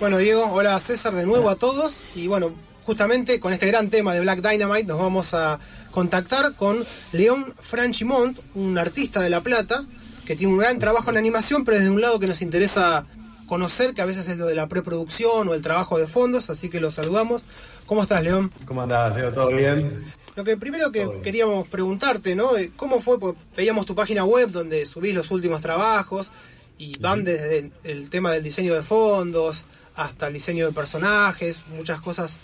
Bueno, Diego, hola César de nuevo a todos. Y bueno, justamente con este gran tema de Black Dynamite nos vamos a contactar con León Franchimont, un artista de La Plata, que tiene un gran trabajo en animación, pero desde un lado que nos interesa conocer, que a veces es lo de la preproducción o el trabajo de fondos, así que lo saludamos. ¿Cómo estás, León? ¿Cómo andás, Leo? ¿Todo bien? Lo que primero que queríamos preguntarte, ¿no? Eh, ¿Cómo fue? Porque veíamos tu página web donde subís los últimos trabajos y van desde el tema del diseño de fondos, hasta el diseño de personajes, muchas cosas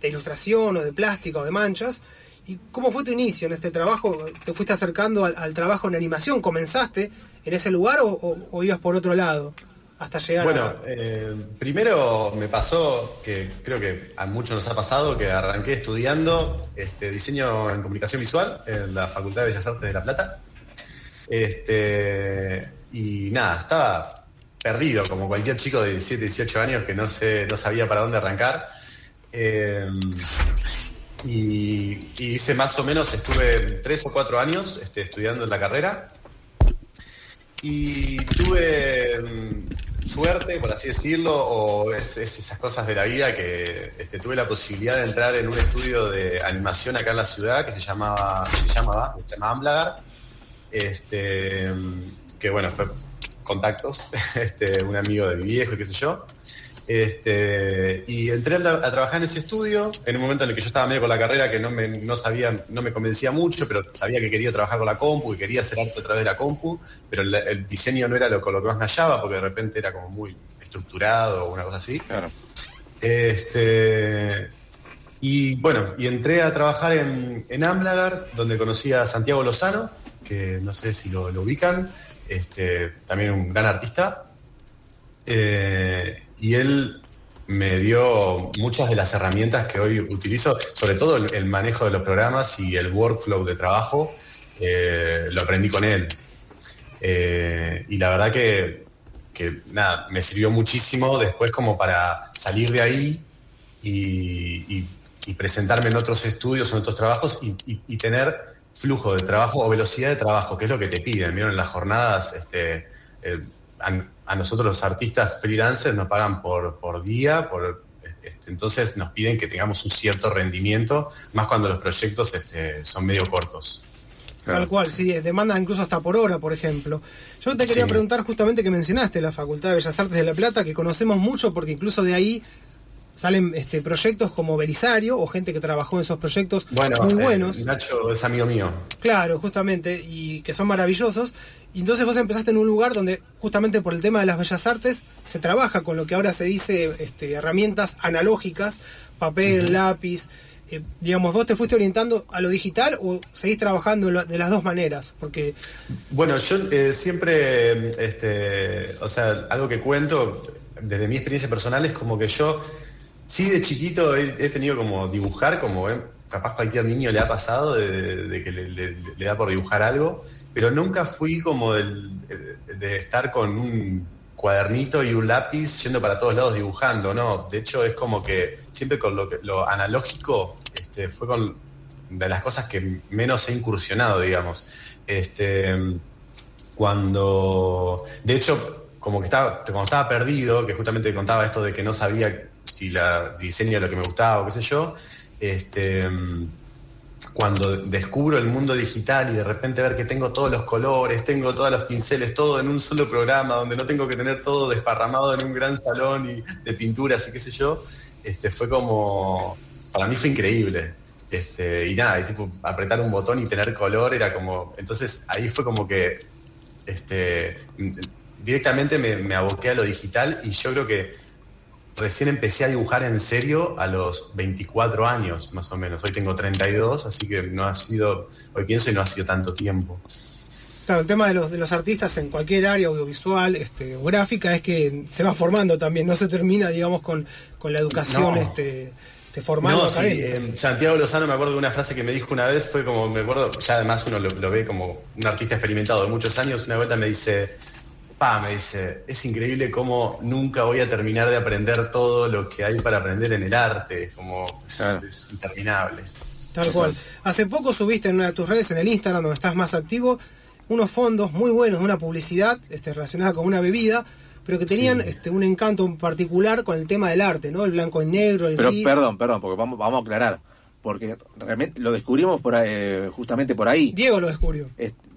de ilustración o de plástico o de manchas. ¿Y cómo fue tu inicio en este trabajo? ¿Te fuiste acercando al, trabajo en animación? ¿Comenzaste en ese lugar o, ibas por otro lado hasta llegar bueno, eh, primero me pasó, que creo que a muchos nos ha pasado, que arranqué estudiando este, diseño en comunicación visual en la Facultad de Bellas Artes de La Plata. Este, y nada, estaba perdido, como cualquier chico de 17, 18 años que no, sé, no sabía para dónde arrancar. Eh, y, hice más o menos, estuve tres o cuatro años este, estudiando en la carrera. Y tuve mm, suerte, por así decirlo, o es, esas cosas de la vida que este, tuve la posibilidad de entrar en un estudio de animación acá en la ciudad que se llamaba, se llamaba, se llama Amblagar, este, que bueno, fue contactos, este, un amigo de mi viejo, qué sé yo. Este, y entré a, trabajar en ese estudio en un momento en el que yo estaba medio con la carrera que no me, no sabía, no me convencía mucho, pero sabía que quería trabajar con la compu, y quería hacer arte a través de la compu, pero el, diseño no era lo, lo que más me hallaba, porque de repente era como muy estructurado o una cosa así. Claro. Este, y bueno, y entré a trabajar en, en Amlagar, donde conocí a Santiago Lozano, no sé si lo, lo ubican este, también un gran artista, eh, y él me dio muchas de las herramientas que hoy utilizo, sobre todo el, manejo de los programas y el workflow de trabajo, eh, lo aprendí con él. Eh, y la verdad que, nada, me sirvió muchísimo después como para salir de ahí y, presentarme en otros estudios, en otros trabajos y tener flujo de trabajo o velocidad de trabajo, que es lo que te piden. ¿Vieron? En las jornadas, este, eh, a, nosotros los artistas freelancers nos pagan por, por día, por este, entonces nos piden que tengamos un cierto rendimiento, más cuando los proyectos este, son medio cortos. Tal cual, sí, demanda incluso hasta por hora, por ejemplo. Yo te quería preguntar justamente que mencionaste la Facultad de Bellas Artes de La Plata, que conocemos mucho porque incluso de ahí salen este, proyectos como Belisario o gente que trabajó en esos proyectos muy buenos. Eh, Nacho es amigo mío. Claro, justamente, y que son maravillosos. Y entonces vos empezaste en un lugar donde justamente por el tema de las bellas artes se trabaja con lo que ahora se dice este, herramientas analógicas, papel, lápiz. Eh, digamos, vos te fuiste orientando a lo digital o seguís trabajando de las dos maneras, porque bueno, yo eh, siempre, este, o sea, algo que cuento desde mi experiencia personal es como que yo Sí, de chiquito he, tenido como dibujar, como capaz cualquier niño le ha pasado, de, que le, da por dibujar algo, pero nunca fui como de estar con un cuadernito y un lápiz yendo para todos lados dibujando, ¿no? De hecho, es como que siempre con lo, lo analógico este, fue con de las cosas que menos he incursionado, digamos. Este, cuando, de hecho, como que estaba, cuando estaba perdido, que justamente contaba esto de que no sabía si la diseño lo que me gustaba o qué sé yo, este, cuando descubro el mundo digital y de repente ver que tengo todos los colores, tengo todos los pinceles, todo en un solo programa, donde no tengo que tener todo desparramado en un gran salón y de pinturas y qué sé yo, este, fue como, para mí fue increíble. Este, y nada, y tipo apretar un botón y tener color era como, entonces ahí fue como que este, directamente me, me aboqué a lo digital y yo creo que recién empecé a dibujar en serio a los 24 años, más o menos. Hoy tengo 32, así que no ha sido, hoy pienso y no ha sido tanto tiempo. Claro, el tema de los, de los artistas en cualquier área audiovisual este, gráfica es que se va formando también, no se termina, digamos, con, con la educación este, este formando no, eh, Santiago Lozano me acuerdo de una frase que me dijo una vez, fue como, me acuerdo, ya además uno lo ve como un artista experimentado de muchos años, una vuelta me dice, me dice, es increíble cómo nunca voy a terminar de aprender todo lo que hay para aprender en el arte, como es, interminable. Tal cual. Hace poco subiste en una de tus redes, en el Instagram, donde estás más activo, unos fondos muy buenos de una publicidad este, relacionada con una bebida, pero que tenían este, un encanto particular con el tema del arte, ¿no? El blanco y negro, el Pero perdón, perdón, porque vamos, vamos a aclarar, porque realmente lo descubrimos por eh, justamente por ahí. Diego lo descubrió.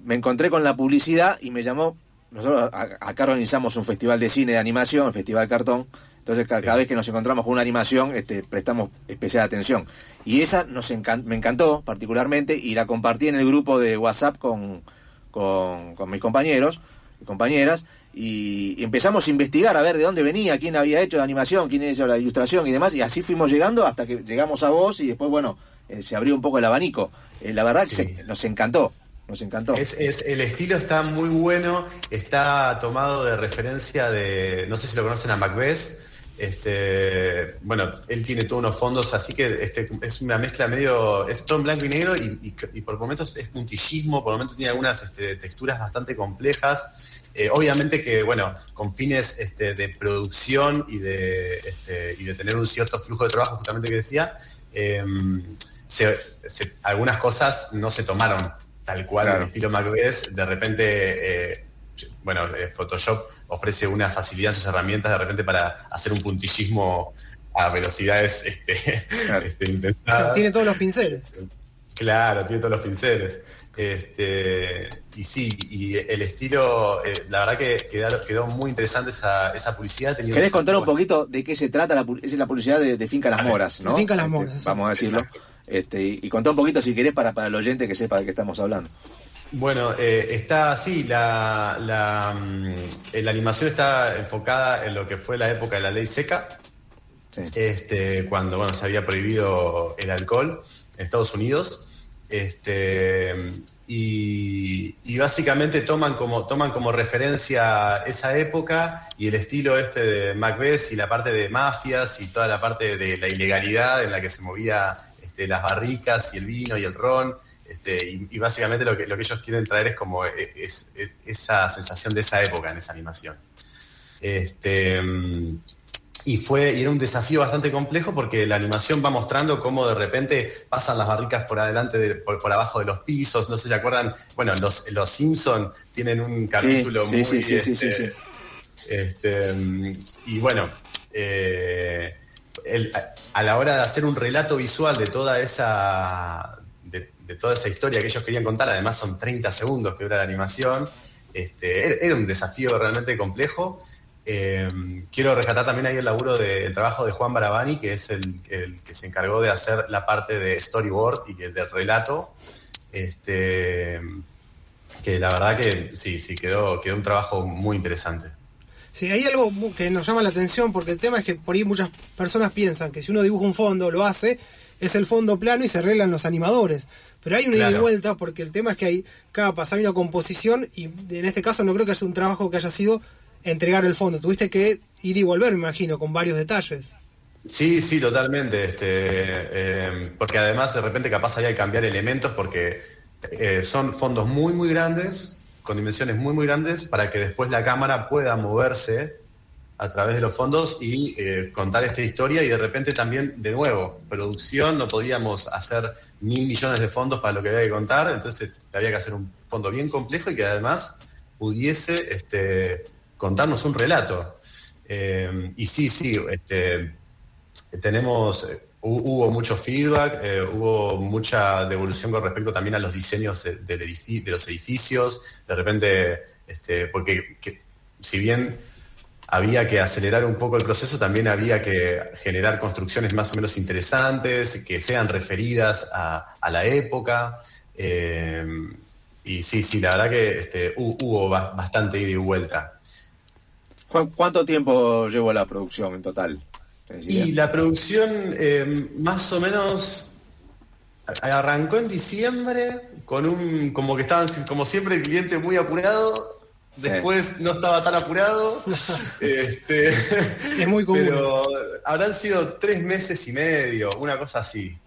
me encontré con la publicidad y me llamó, nosotros acá organizamos un festival de cine de animación, el Festival Cartón, entonces cada, vez que nos encontramos con una animación este, prestamos especial atención. Y esa nos me encantó particularmente y la compartí en el grupo de WhatsApp con, con, mis compañeros y compañeras y, empezamos a investigar a ver de dónde venía, quién había hecho la animación, quién había hecho la ilustración y demás y así fuimos llegando hasta que llegamos a vos y después, bueno, eh, se abrió un poco el abanico. Eh, la verdad que nos encantó. Nos encantó. Es, el estilo está muy bueno, está tomado de referencia de, no sé si lo conocen a Macbeth, este, bueno, él tiene todos unos fondos, así que este, es una mezcla medio, es todo en blanco y negro y, por momentos es puntillismo, por momentos tiene algunas este, texturas bastante complejas. Eh, obviamente que, bueno, con fines este, de producción y de, este, y de tener un cierto flujo de trabajo, justamente que decía, em, algunas cosas no se tomaron tal cual en estilo Macbeth. De repente, eh, bueno, eh, Photoshop ofrece una facilidad en sus herramientas de repente para hacer un puntillismo a velocidades este, este Tiene todos los pinceles. Claro, tiene todos los pinceles. Este, y sí, y el estilo, eh, la verdad que quedó, muy interesante esa, esa publicidad. ¿Querés contar un poquito de qué se trata? La, es la publicidad de, Finca Las Moras, ¿no? Finca Las este, Moras. vamos a decirlo. Este, y, y un poquito, si querés, para, para el oyente que sepa de qué estamos hablando. Bueno, eh, está así, la, la, mm, la, animación está enfocada en lo que fue la época de la ley seca, este, cuando bueno, se había prohibido el alcohol en Estados Unidos. Este, y, y, básicamente toman como, toman como referencia esa época y el estilo este de Macbeth y la parte de mafias y toda la parte de la ilegalidad en la que se movía este, las barricas y el vino y el ron. Este, y, básicamente lo que, lo que ellos quieren traer es como e, es, esa sensación de esa época en esa animación. Este, y fue y era un desafío bastante complejo porque la animación va mostrando cómo de repente pasan las barricas por adelante, por, abajo de los pisos. No sé si se acuerdan, bueno, los, los Simpson tienen un capítulo muy... Sí, sí, este, este, y bueno, eh, a la hora de hacer un relato visual de toda esa de toda esa historia que ellos querían contar, además son 30 segundos que dura la animación, este, era un desafío realmente complejo. Eh, quiero rescatar también ahí el laburo del trabajo de Juan Barabani, que es el, que se encargó de hacer la parte de storyboard y del relato. Este, que la verdad que sí, sí, quedó, quedó un trabajo muy interesante. Sí, hay algo que nos llama la atención porque el tema es que por ahí muchas personas piensan que si uno dibuja un fondo, lo hace, es el fondo plano y se arreglan los animadores. Pero hay una ida y vuelta porque el tema es que hay capas, hay una composición y en este caso no creo que sea un trabajo que haya sido entregar el fondo. Tuviste que ir y volver, me imagino, con varios detalles. Sí, sí, totalmente. Este, eh, porque además de repente capaz hay que cambiar elementos porque eh, son fondos muy, muy grandes, con dimensiones muy, muy grandes, para que después la cámara pueda moverse a través de los fondos y eh, contar esta historia y de repente también, de nuevo, producción, no podíamos hacer mil millones de fondos para lo que había que contar, entonces había que hacer un fondo bien complejo y que además pudiese este, contarnos un relato. Eh, y sí, sí, este, tenemos, hubo mucho feedback, eh, hubo mucha devolución con respecto también a los diseños de, los edificios, de repente, este, porque si bien había que acelerar un poco el proceso, también había que generar construcciones más o menos interesantes, que sean referidas a, la época. Eh, y sí, sí, la verdad que este, hubo bastante ida y vuelta. ¿Cuánto tiempo llevó la producción en total? Y la producción eh, más o menos arrancó en diciembre con un, como que estaban, como siempre, el cliente muy apurado Después no estaba tan apurado. este, es muy común. Pero habrán sido tres meses y medio, una cosa así.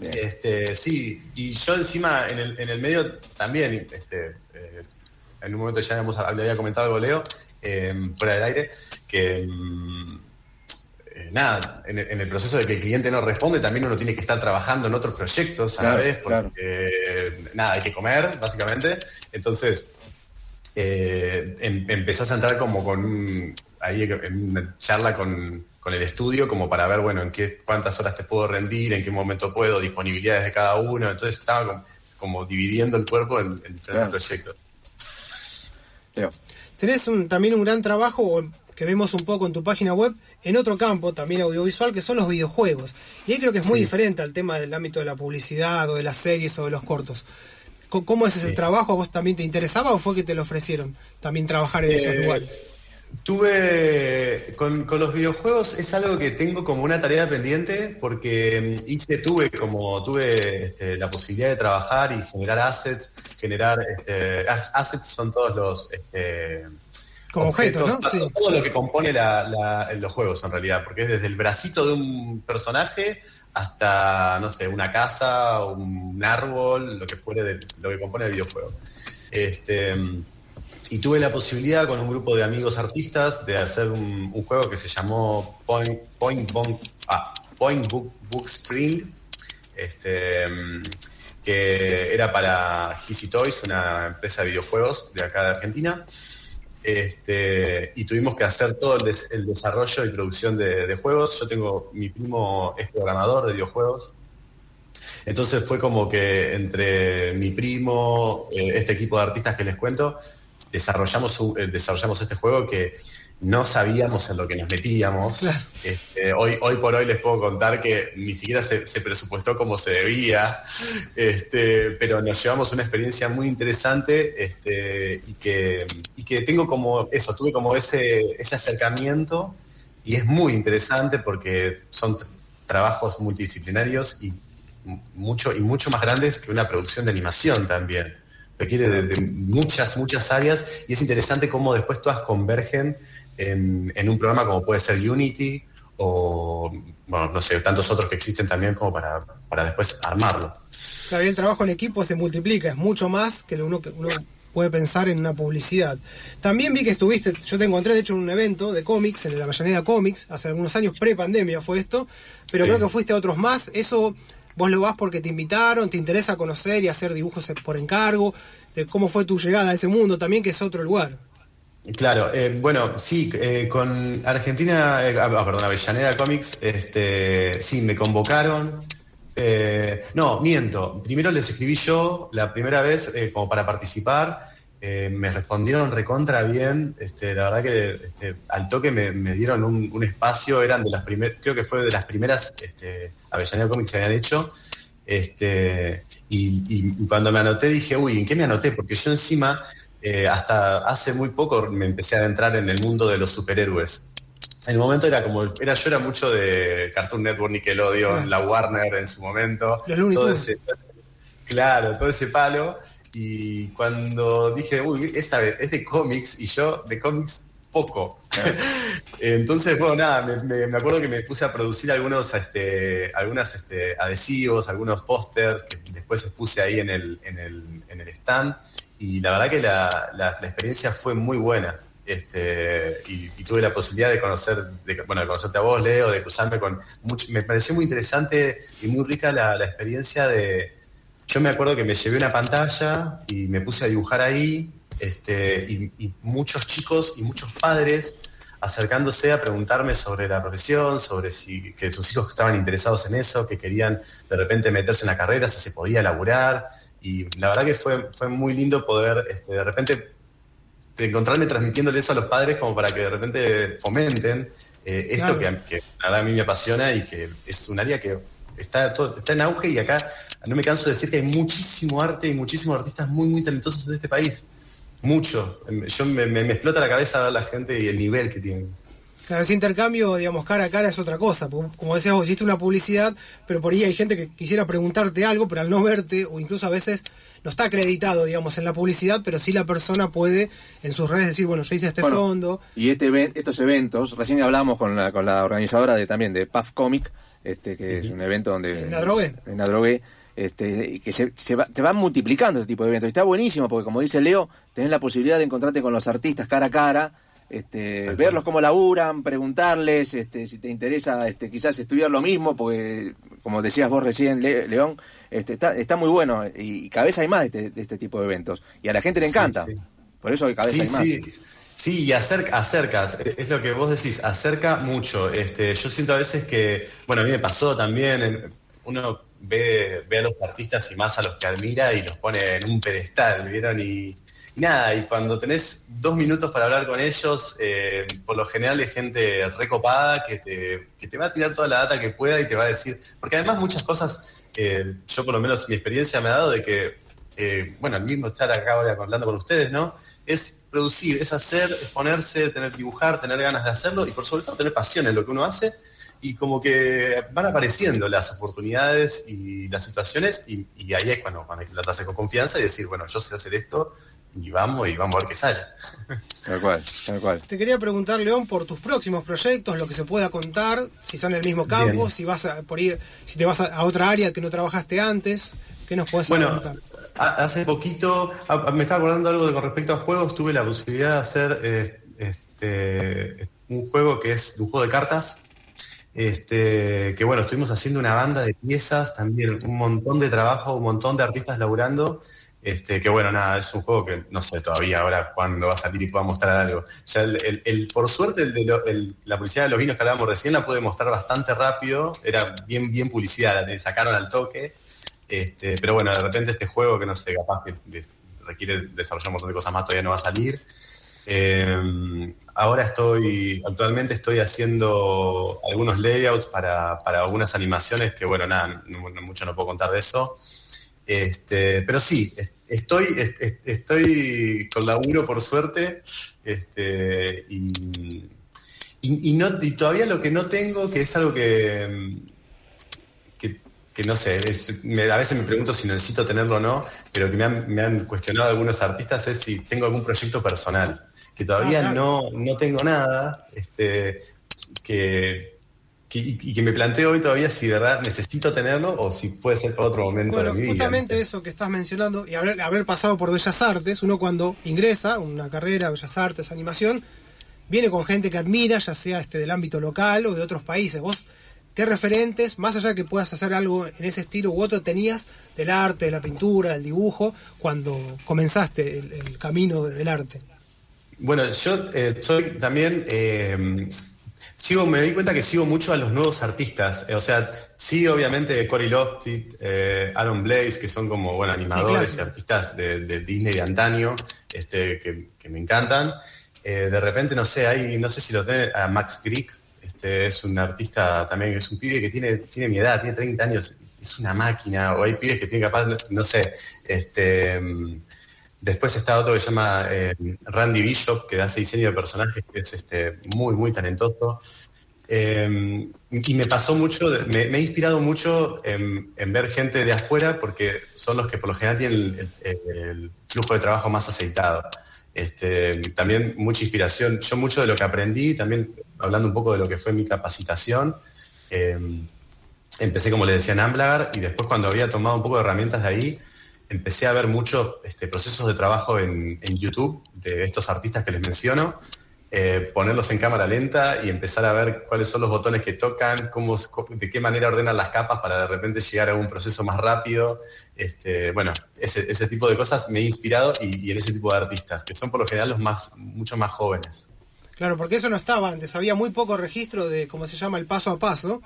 Este, sí, y yo encima en el, en el medio también, este, eh, en un momento ya habíamos, le había comentado algo Leo, em, fuera del aire, que mm, eh, nada, en, el proceso de que el cliente no responde, también uno tiene que estar trabajando en otros proyectos a la vez, porque nada, hay que comer, básicamente. Entonces, eh, em, empezás a entrar como con ahí en una charla con, con, el estudio como para ver, bueno, en qué, cuántas horas te puedo rendir, en qué momento puedo, disponibilidades de cada uno. Entonces estaba como, dividiendo el cuerpo en, diferentes proyectos. Tenés también un gran trabajo que vemos un poco en tu página web en otro campo, también audiovisual, que son los videojuegos. Y ahí creo que es muy diferente al tema del ámbito de la publicidad o de las series o de los cortos. ¿Cómo es ese trabajo? ¿A vos también te interesaba o fue que te lo ofrecieron también trabajar en esos eh, lugares? Tuve, con, los videojuegos es algo que tengo como una tarea pendiente porque mm, hice, tuve como, tuve este, la posibilidad de trabajar y generar assets, generar, este, assets son todos los... Este, como objetos, ¿no? Todo lo que compone los juegos en realidad, porque es desde el bracito de un personaje hasta, no sé, una casa, un árbol, lo que fuere de lo que compone el videojuego. Este, y tuve la posibilidad con un grupo de amigos artistas de hacer un, juego que se llamó Point, Point, ah, Point Book, Book Spring, este, que era para Hissy Toys, una empresa de videojuegos de acá de Argentina. Este, y tuvimos que hacer todo el, desarrollo y producción de, juegos. Yo tengo, mi primo es programador de videojuegos. Entonces fue como que entre mi primo, eh, este equipo de artistas que les cuento, desarrollamos, eh, desarrollamos este juego que no sabíamos en lo que nos metíamos. Este, hoy, hoy por hoy les puedo contar que ni siquiera se, presupuestó como se debía, este, pero nos llevamos una experiencia muy interesante este, y, que, y que tengo como eso, tuve como ese, ese acercamiento y es muy interesante porque son trabajos multidisciplinarios y mucho, y mucho más grandes que una producción de animación también. Requiere de, muchas, muchas áreas y es interesante cómo después todas convergen en, un programa como puede ser Unity o, bueno, no sé, tantos otros que existen también como para, para después armarlo. Claro, el trabajo en equipo se multiplica, es mucho más que lo uno, que uno puede pensar en una publicidad. También vi que estuviste, yo te encontré de hecho en un evento de cómics, en la Avellaneda Comics, hace algunos años, pre-pandemia fue esto, pero creo que fuiste a otros más. Eso vos lo vas porque te invitaron, te interesa conocer y hacer dibujos por encargo. De ¿Cómo fue tu llegada a ese mundo también, que es otro lugar? Claro, eh, bueno, sí, eh, con Argentina, eh, ah, perdón, Avellaneda Comics, este, sí, me convocaron. no, miento. Primero les escribí yo la primera vez como para participar. me respondieron recontra bien. Este, la verdad que este, al toque me, dieron un, espacio. Eran de las primeras, creo que fue de las primeras este, Avellaneda Comics que habían hecho. Este, y, y cuando me anoté dije, uy, ¿en qué me anoté? Porque yo encima eh, hasta hace muy poco me empecé a adentrar en el mundo de los superhéroes. En el momento era como, era, yo era mucho de Cartoon Network, Nickelodeon, la Warner en su momento. todo ese, claro, todo ese palo. Y cuando dije, uy, esa es de cómics, y yo de cómics poco. Entonces, bueno, nada, me, acuerdo que me puse a producir algunos este, algunas, este, adhesivos, algunos pósters que después puse ahí en el, en el, en el stand y la verdad que la, experiencia fue muy buena. Este, y, tuve la posibilidad de conocer, de, bueno, de conocerte a vos, Leo, de cruzarme con... me pareció muy interesante y muy rica la, experiencia de... Yo me acuerdo que me llevé una pantalla y me puse a dibujar ahí, este, y, muchos chicos y muchos padres acercándose a preguntarme sobre la profesión, sobre si que sus hijos estaban interesados en eso, que querían de repente meterse en la carrera, si se podía laburar. Y la verdad que fue, fue muy lindo poder este, de repente encontrarme transmitiéndole eso a los padres como para que de repente fomenten eh, esto que, que, a mí me apasiona y que es un área que está, está en auge y acá no me canso de decir que hay muchísimo arte y muchísimos artistas muy, muy talentosos en este país. Mucho. Yo me, me, me explota la cabeza a la gente y el nivel que tienen. Claro, ese intercambio, digamos, cara a cara es otra cosa. Como decías vos, hiciste una publicidad, pero por ahí hay gente que quisiera preguntarte algo, pero al no verte, o incluso a veces no está acreditado, digamos, en la publicidad, pero sí la persona puede en sus redes decir, bueno, yo hice este fondo. Y este estos eventos, recién hablamos con la, con la organizadora de también de Puff Comic, este, que es un evento donde... En la drogue. En la drogue. Este, que se, te van multiplicando este tipo de eventos. está buenísimo porque, como dice Leo, tenés la posibilidad de encontrarte con los artistas cara a cara, este, verlos cómo laburan, preguntarles este, si te interesa este, quizás estudiar lo mismo, porque como decías vos recién, León, este, está, está muy bueno y, cada vez hay más de este, este, tipo de eventos y a la gente le encanta. Por eso cada vez hay más. Sí. Sí, y acerca, acerca, es lo que vos decís, acerca mucho. Este, yo siento a veces que, bueno, a mí me pasó también, uno ve, ve a los artistas y más a los que admira y los pone en un pedestal, ¿vieron? Y, nada, y cuando tenés dos minutos para hablar con ellos, eh, por lo general es gente recopada que te, que te va a tirar toda la data que pueda y te va a decir, porque además muchas cosas, eh, yo por lo menos mi experiencia me ha dado de que, eh, bueno, el mismo estar acá ahora hablando con ustedes, ¿no? es producir, es hacer, es ponerse, tener dibujar, tener ganas de hacerlo y por sobre todo tener pasión en lo que uno hace y como que van apareciendo las oportunidades y las situaciones y, ahí es cuando, cuando la haces con confianza y decir, bueno, yo sé hacer esto y vamos y vamos a ver qué sale. Tal cual, tal cual. Te quería preguntar, León, por tus próximos proyectos, lo que se pueda contar, si son en el mismo campo, si vas a por ir, si te vas a, otra área que no trabajaste antes, ¿qué nos puedes bueno, Hace poquito, me estaba acordando algo de con respecto a juegos, tuve la posibilidad de hacer eh, este, un juego que es un juego de cartas, este, que bueno, estuvimos haciendo una banda de piezas, también un montón de trabajo, un montón de artistas laburando, este, que bueno, nada, es un juego que no sé todavía ahora cuándo va a salir y pueda mostrar algo. El, por suerte la publicidad de los vinos que hablábamos recién la pude mostrar bastante rápido, era bien, bien publicidad, la sacaron al toque. Este, pero bueno, de repente este juego que no sé, capaz que requiere desarrollar un montón de cosas más, todavía no va a salir. Eh, ahora estoy, actualmente estoy haciendo algunos layouts para, algunas animaciones que, bueno, nada, mucho no puedo contar de eso. Este, pero sí, estoy, estoy con laburo por suerte este, y, no, y todavía lo que no tengo, que es algo que, que no sé, a veces me pregunto si necesito tenerlo o no, pero que me han, cuestionado algunos artistas es si tengo algún proyecto personal, que todavía ah, no, no tengo nada, este, que, y que me planteo hoy todavía si de verdad necesito tenerlo o si puede ser otro momento de mi vida. Justamente eso que estás mencionando y haber, haber pasado por Bellas Artes, uno cuando ingresa una carrera, Bellas Artes, animación, viene con gente que admira, ya sea este del ámbito local o de otros países. Vos ¿Qué referentes, más allá de que puedas hacer algo en ese estilo u otro, tenías del arte, de la pintura, del dibujo, cuando comenzaste el, camino del arte? Bueno, yo eh, soy también, eh, sigo, me di cuenta que sigo mucho a los nuevos artistas. o sea, sí, obviamente, Cory Loftit, eh, Aaron Blaze, que son como, bueno, animadores y artistas de, Disney de antaño, este, que, me encantan. de repente, no sé, hay, no sé si lo tiene a Max Greek, este, es un artista también, es un pibe que tiene, tiene mi edad, tiene 30 años, es una máquina, o hay pibes que tienen capaz, no sé, este, después está otro que se llama eh, Randy Bishop, que hace diseño de personajes, que es este, muy, muy talentoso. Em, y me pasó mucho, me, he inspirado mucho en, ver gente de afuera porque son los que por lo general tienen el, flujo de trabajo más aceitado. Este, también mucha inspiración. Yo mucho de lo que aprendí, también hablando un poco de lo que fue mi capacitación, eh, empecé, como le decía, en Amblagar y después cuando había tomado un poco de herramientas de ahí, empecé a ver muchos este, procesos de trabajo en, YouTube de estos artistas que les menciono, eh, ponerlos en cámara lenta y empezar a ver cuáles son los botones que tocan, cómo, de qué manera ordenan las capas para de repente llegar a un proceso más rápido. Este, bueno, ese, tipo de cosas me he inspirado y, y, en ese tipo de artistas, que son por lo general los más, mucho más jóvenes. Claro, porque eso no estaba antes, había muy poco registro de cómo se llama el paso a paso.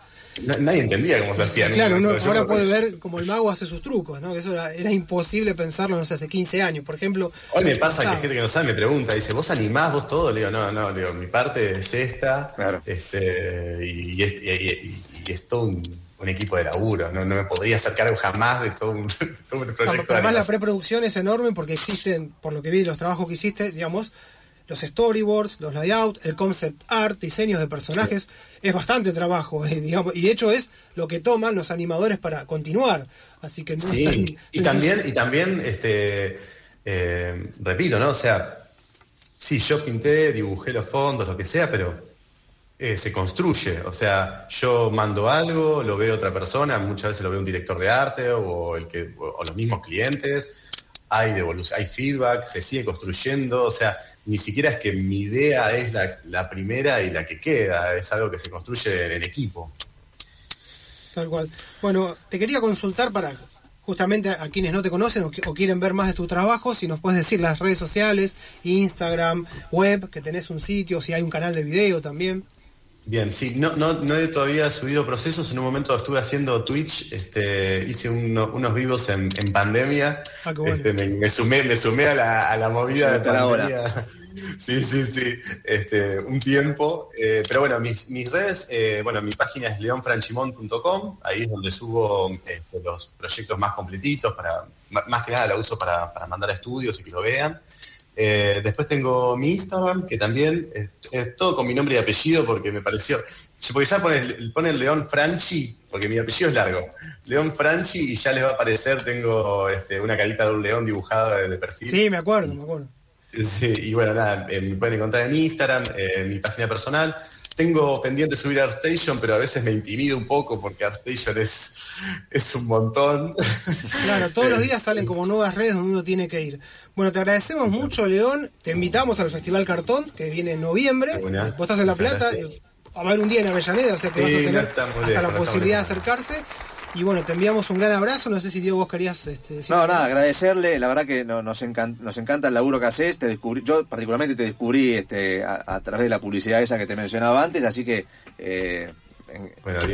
nadie entendía cómo se hacía. Claro, ahora puede ver cómo el mago hace sus trucos, ¿no? eso era, imposible pensarlo, no sé, hace 15 años, por ejemplo. Hoy me pasa que gente que no sabe me pregunta, dice, ¿vos animás vos todo? Le digo, no, no, digo, mi parte es esta, claro. este, y, es, todo un, equipo de laburo, no, me podría acercar jamás de todo un, todo un proyecto. además la preproducción es enorme porque existen, por lo que vi, los trabajos que hiciste, digamos, los storyboards, los layouts, el concept art, diseños de personajes, es bastante trabajo, eh, digamos, y de hecho es lo que toman los animadores para continuar. Así que sí, y también, y también, este, eh, repito, ¿no? O sea, sí, yo pinté, dibujé los fondos, lo que sea, pero eh, se construye. O sea, yo mando algo, lo ve otra persona, muchas veces lo ve un director de arte o, el que, o los mismos clientes hay devolución, hay feedback, se sigue construyendo, o sea, ni siquiera es que mi idea es la, primera y la que queda, es algo que se construye en equipo. Tal cual. Bueno, te quería consultar para justamente a, quienes no te conocen o, quieren ver más de tu trabajo, si nos puedes decir las redes sociales, Instagram, web, que tenés un sitio, si hay un canal de video también. Bien, sí, no, no, no he todavía subido procesos. En un momento estuve haciendo Twitch, este, hice unos vivos en, pandemia. Ah, este, me, sumé, me sumé a la, a la movida de pandemia. Sí, sí, sí, este, un tiempo. Eh, pero bueno, mis, mis redes, eh, bueno, mi página es leonfranchimón.com, ahí es donde subo este, los proyectos más completitos, para, más que nada la uso para, para mandar a estudios y que lo vean. Eh, después tengo mi Instagram, que también es, todo con mi nombre y apellido, porque me pareció. Porque ya pone, León Franchi, porque mi apellido es largo. León Franchi, y ya les va a aparecer, tengo este, una carita de un león dibujada de, perfil. Sí, me acuerdo, me acuerdo. Sí, y bueno, nada, eh, me pueden encontrar en Instagram, en eh, mi página personal. Tengo pendiente subir ArtStation, pero a veces me intimido un poco porque ArtStation es, es un montón. Claro, todos los días salen como nuevas redes donde uno tiene que ir. Bueno, te agradecemos mucho, León. Te invitamos al Festival Cartón, que viene en noviembre. Vos estás en La Plata. Eh, a ver un día en Avellaneda, o sea que vas a tener hasta la posibilidad de acercarse. Y bueno, te enviamos un gran abrazo. No sé si Diego vos querías este, decir. No, nada, agradecerle. La verdad que nos, encanta, nos encanta el laburo que haces. Te descubrí, yo particularmente te descubrí este, a, través de la publicidad esa que te mencionaba antes. Así que eh,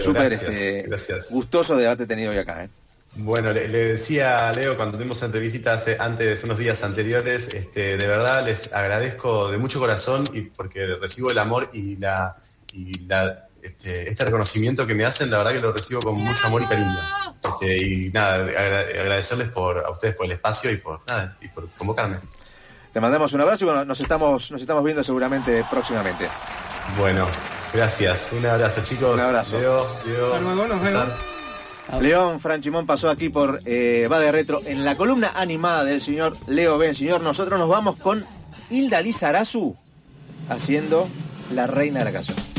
súper este, gustoso de haberte tenido hoy acá. ¿eh? Bueno, le, decía a Leo cuando tuvimos entrevista hace, antes, unos días anteriores, este, de verdad les agradezco de mucho corazón y porque recibo el amor y la, y la este, este reconocimiento que me hacen, la verdad que lo recibo con mucho amor y cariño. Este, y nada, agradecerles por, a ustedes por el espacio y por nada, y por convocarme. Te mandamos un abrazo y bueno, nos estamos, nos estamos viendo seguramente próximamente. Bueno, gracias. Un abrazo, chicos. Un abrazo. Leo, Leo, nos vemos. León Franchimón pasó aquí por eh, Va de Retro en la columna animada del señor Leo Ben. Señor, nosotros nos vamos con Hilda Lizarazu haciendo La Reina de la Canción.